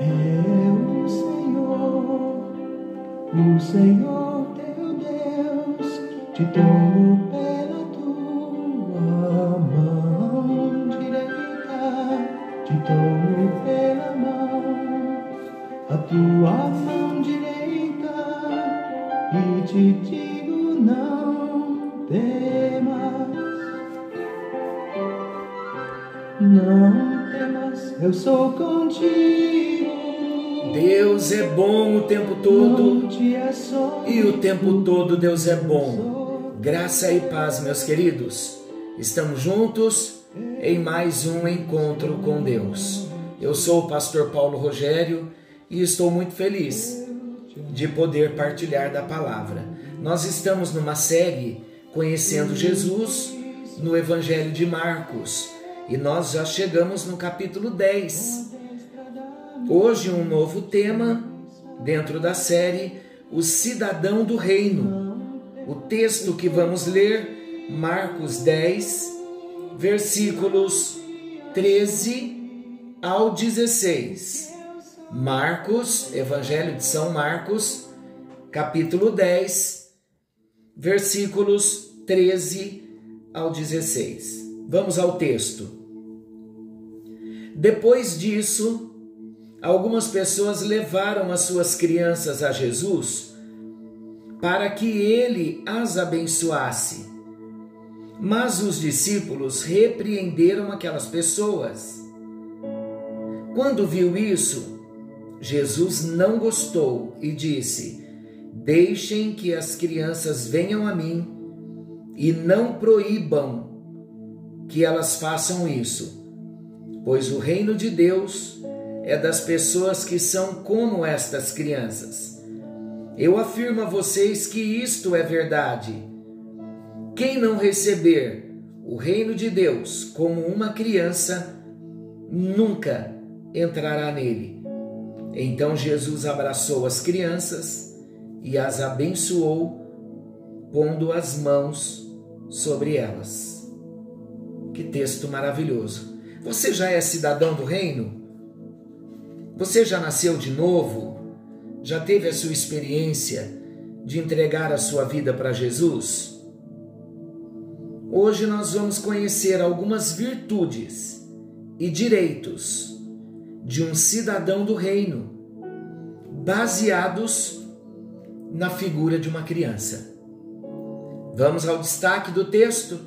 é o Senhor, o Senhor teu Deus, te tomou pela tua mão direita, te tomou pela mão, a tua mão direita, e te digo não temas, não temas, eu sou contigo. Deus é bom o tempo todo açoito, e o tempo todo Deus é bom. Graça e paz, meus queridos. Estamos juntos em mais um encontro com Deus. Eu sou o pastor Paulo Rogério e estou muito feliz de poder partilhar da palavra. Nós estamos numa série conhecendo Jesus no Evangelho de Marcos e nós já chegamos no capítulo 10. Hoje, um novo tema dentro da série O Cidadão do Reino. O texto que vamos ler, Marcos 10, versículos 13 ao 16. Marcos, Evangelho de São Marcos, capítulo 10, versículos 13 ao 16. Vamos ao texto. Depois disso, algumas pessoas levaram as suas crianças a Jesus para que ele as abençoasse. Mas os discípulos repreenderam aquelas pessoas. Quando viu isso, Jesus não gostou e disse: Deixem que as crianças venham a mim e não proíbam que elas façam isso, pois o reino de Deus é das pessoas que são como estas crianças. Eu afirmo a vocês que isto é verdade. Quem não receber o reino de Deus como uma criança, nunca entrará nele. Então Jesus abraçou as crianças e as abençoou, pondo as mãos sobre elas. Que texto maravilhoso! Você já é cidadão do reino? Você já nasceu de novo? Já teve a sua experiência de entregar a sua vida para Jesus? Hoje nós vamos conhecer algumas virtudes e direitos de um cidadão do reino, baseados na figura de uma criança. Vamos ao destaque do texto?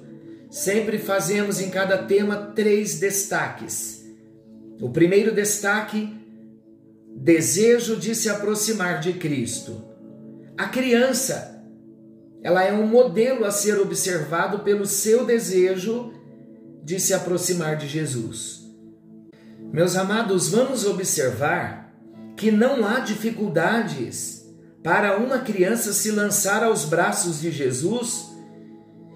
Sempre fazemos em cada tema três destaques. O primeiro destaque desejo de se aproximar de Cristo. A criança, ela é um modelo a ser observado pelo seu desejo de se aproximar de Jesus. Meus amados, vamos observar que não há dificuldades para uma criança se lançar aos braços de Jesus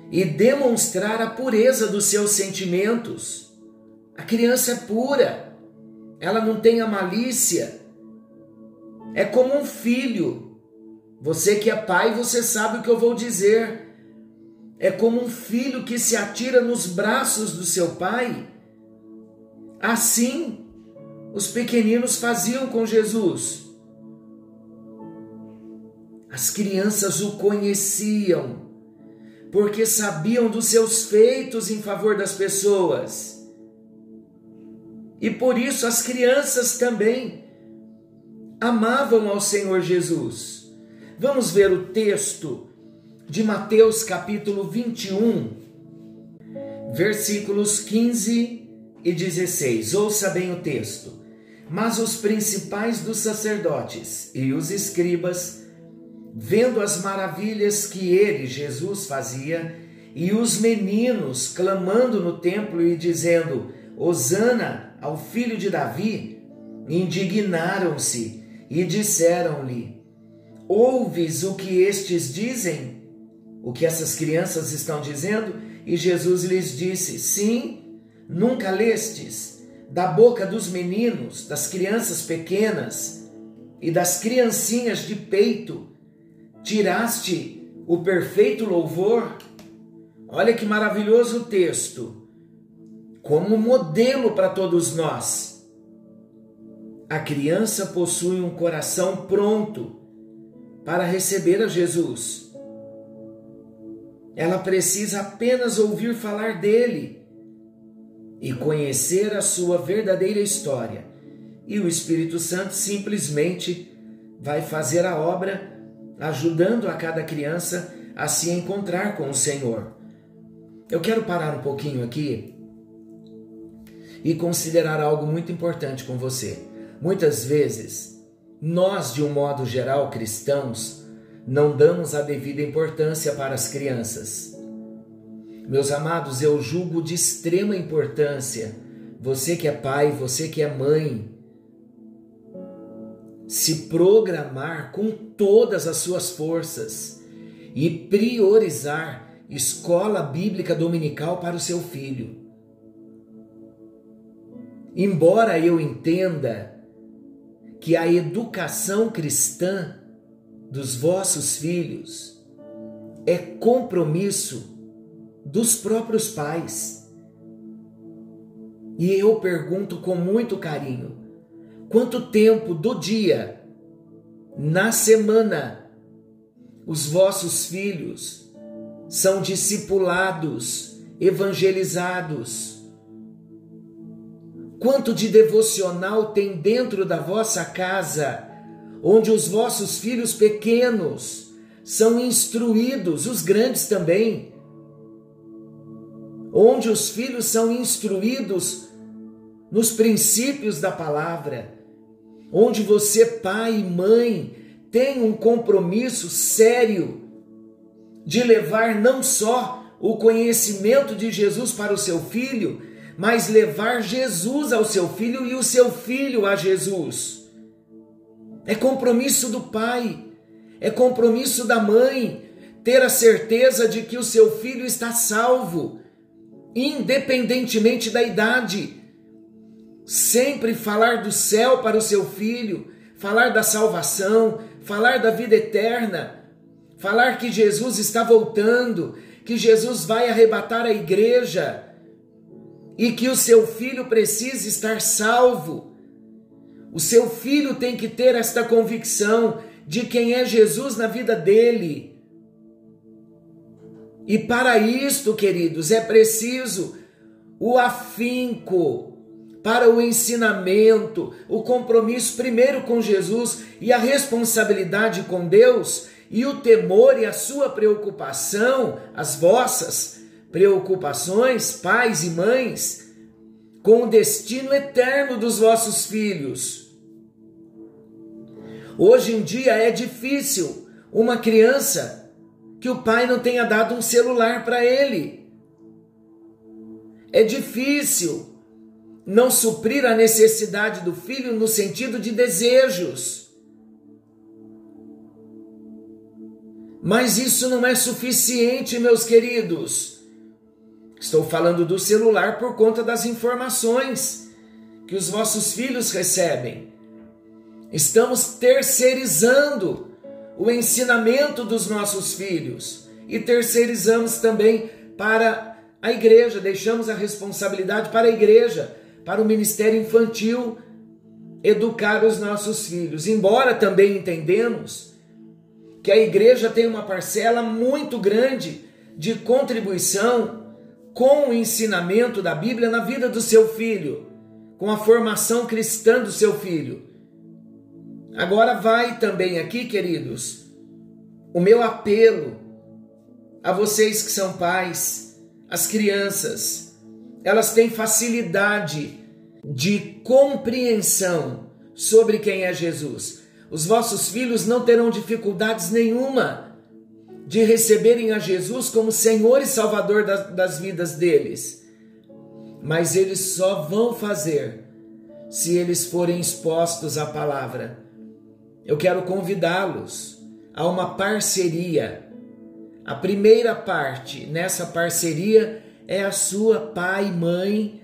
e demonstrar a pureza dos seus sentimentos. A criança é pura, ela não tem a malícia, é como um filho. Você que é pai, você sabe o que eu vou dizer. É como um filho que se atira nos braços do seu pai. Assim, os pequeninos faziam com Jesus. As crianças o conheciam, porque sabiam dos seus feitos em favor das pessoas. E por isso as crianças também amavam ao Senhor Jesus. Vamos ver o texto de Mateus capítulo 21, versículos 15 e 16. Ouça bem o texto. Mas os principais dos sacerdotes e os escribas, vendo as maravilhas que ele, Jesus, fazia, e os meninos clamando no templo e dizendo: Hosana ao filho de Davi, indignaram-se e disseram-lhe: Ouves o que estes dizem? O que essas crianças estão dizendo? E Jesus lhes disse: Sim, nunca lestes da boca dos meninos, das crianças pequenas e das criancinhas de peito, tiraste o perfeito louvor? Olha que maravilhoso texto, como modelo para todos nós. A criança possui um coração pronto para receber a Jesus. Ela precisa apenas ouvir falar dele e conhecer a sua verdadeira história. E o Espírito Santo simplesmente vai fazer a obra, ajudando a cada criança a se encontrar com o Senhor. Eu quero parar um pouquinho aqui e considerar algo muito importante com você. Muitas vezes, nós, de um modo geral, cristãos, não damos a devida importância para as crianças. Meus amados, eu julgo de extrema importância você que é pai, você que é mãe, se programar com todas as suas forças e priorizar escola bíblica dominical para o seu filho. Embora eu entenda que a educação cristã dos vossos filhos é compromisso dos próprios pais. E eu pergunto com muito carinho: quanto tempo do dia, na semana, os vossos filhos são discipulados, evangelizados? Quanto de devocional tem dentro da vossa casa, onde os vossos filhos pequenos são instruídos, os grandes também, onde os filhos são instruídos nos princípios da palavra, onde você, pai e mãe, tem um compromisso sério de levar não só o conhecimento de Jesus para o seu filho, mas levar Jesus ao seu filho e o seu filho a Jesus. É compromisso do pai, é compromisso da mãe ter a certeza de que o seu filho está salvo, independentemente da idade. Sempre falar do céu para o seu filho, falar da salvação, falar da vida eterna, falar que Jesus está voltando, que Jesus vai arrebatar a igreja e que o seu filho precisa estar salvo. O seu filho tem que ter esta convicção de quem é Jesus na vida dele. E para isto, queridos, é preciso o afinco para o ensinamento, o compromisso primeiro com Jesus e a responsabilidade com Deus e o temor e a sua preocupação, as vossas, preocupações, pais e mães, com o destino eterno dos vossos filhos. Hoje em dia é difícil uma criança que o pai não tenha dado um celular para ele. É difícil não suprir a necessidade do filho no sentido de desejos. Mas isso não é suficiente, meus queridos. Estou falando do celular por conta das informações que os vossos filhos recebem. Estamos terceirizando o ensinamento dos nossos filhos e terceirizamos também para a igreja, deixamos a responsabilidade para a igreja, para o ministério infantil educar os nossos filhos. Embora também entendemos que a igreja tem uma parcela muito grande de contribuição com o ensinamento da Bíblia na vida do seu filho, com a formação cristã do seu filho. Agora vai também aqui, queridos, o meu apelo a vocês que são pais, as crianças, elas têm facilidade de compreensão sobre quem é Jesus. Os vossos filhos não terão dificuldades nenhuma de receberem a Jesus como Senhor e Salvador das, das vidas deles. Mas eles só vão fazer se eles forem expostos à palavra. Eu quero convidá-los a uma parceria. A primeira parte nessa parceria é a sua pai e mãe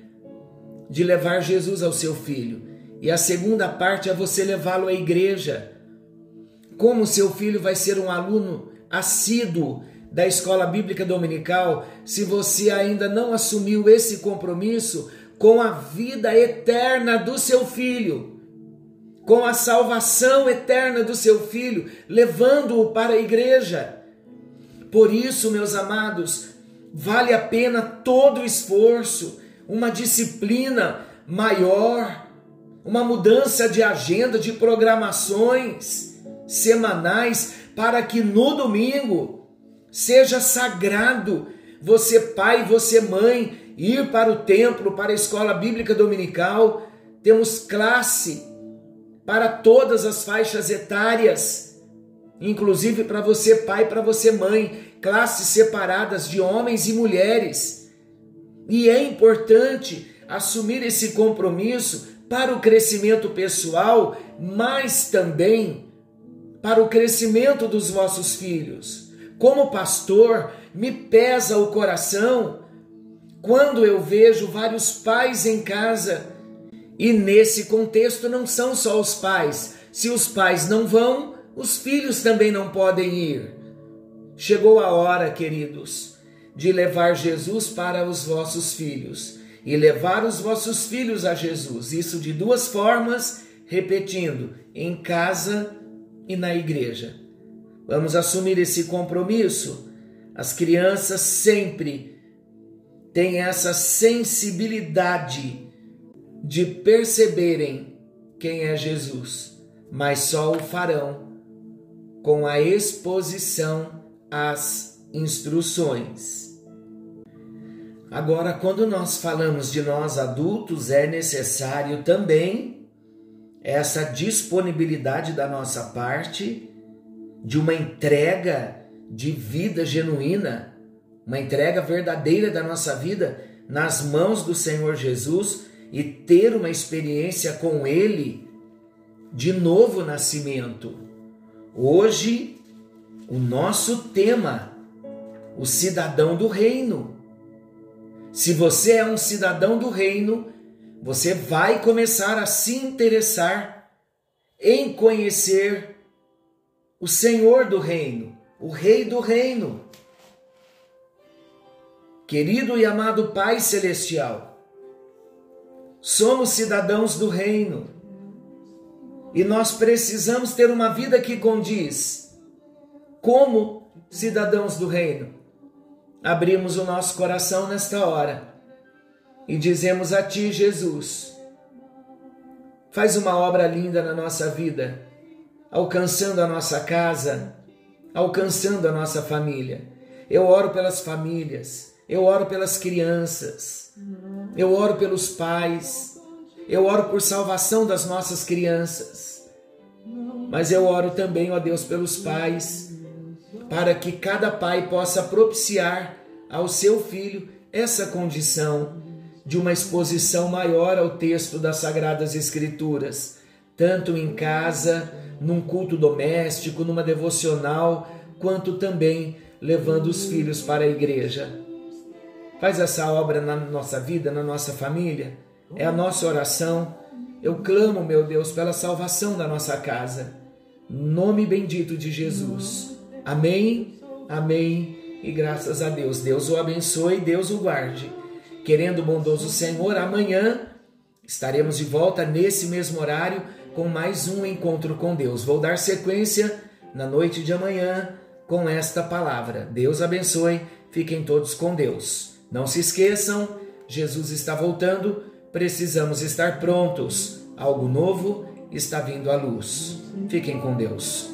de levar Jesus ao seu filho. E a segunda parte é você levá-lo à igreja. Como seu filho vai ser um aluno assíduo da escola bíblica dominical, se você ainda não assumiu esse compromisso com a vida eterna do seu filho. com a salvação eterna do seu filho, levando-o para a igreja. Por isso, meus amados, vale a pena todo o esforço, uma disciplina maior, uma mudança de agenda, de programações semanais, para que no domingo seja sagrado você, pai, você, mãe, ir para o templo, para a escola bíblica dominical. Temos classe para todas as faixas etárias, inclusive para você, pai, para você, mãe, classes separadas de homens e mulheres. E é importante assumir esse compromisso para o crescimento pessoal, mas também para o crescimento dos vossos filhos. Como pastor, me pesa o coração quando eu vejo vários pais em casa e nesse contexto não são só os pais. Se os pais não vão, os filhos também não podem ir. Chegou a hora, queridos, de levar Jesus para os vossos filhos e levar os vossos filhos a Jesus. Isso de duas formas, repetindo, em casa e na igreja. Vamos assumir esse compromisso. As crianças sempre têm essa sensibilidade de perceberem quem é Jesus, mas só o farão com a exposição às instruções. Agora, quando nós falamos de nós adultos, é necessário também essa disponibilidade da nossa parte de uma entrega de vida genuína, uma entrega verdadeira da nossa vida nas mãos do Senhor Jesus e ter uma experiência com Ele de novo nascimento. Hoje, o nosso tema, o cidadão do reino. Se você é um cidadão do reino, você vai começar a se interessar em conhecer o Senhor do reino, o Rei do reino. Querido e amado Pai Celestial, Somos cidadãos do reino. E nós precisamos ter uma vida que condiz. Como cidadãos do reino, abrimos o nosso coração nesta hora e dizemos a Ti, Jesus, faz uma obra linda na nossa vida, alcançando a nossa casa, alcançando a nossa família. Eu oro pelas famílias, eu oro pelas crianças, eu oro pelos pais, eu oro por salvação das nossas crianças, mas eu oro também, ó Deus, pelos pais, para que cada pai possa propiciar ao seu filho essa condição de uma exposição maior ao texto das Sagradas Escrituras, tanto em casa, num culto doméstico, numa devocional, quanto também levando os filhos para a igreja. Faz essa obra na nossa vida, na nossa família. É a nossa oração. Eu clamo, meu Deus, pela salvação da nossa casa. Nome bendito de Jesus. Amém, amém e graças a Deus. Deus o abençoe, Deus o guarde. Querendo o bondoso Senhor, amanhã estaremos de volta nesse mesmo horário com mais um encontro com Deus. Vou dar sequência na noite de amanhã com esta palavra. Deus abençoe. Fiquem todos com Deus. Não se esqueçam, Jesus está voltando, precisamos estar prontos. Algo novo está vindo à luz. Fiquem com Deus.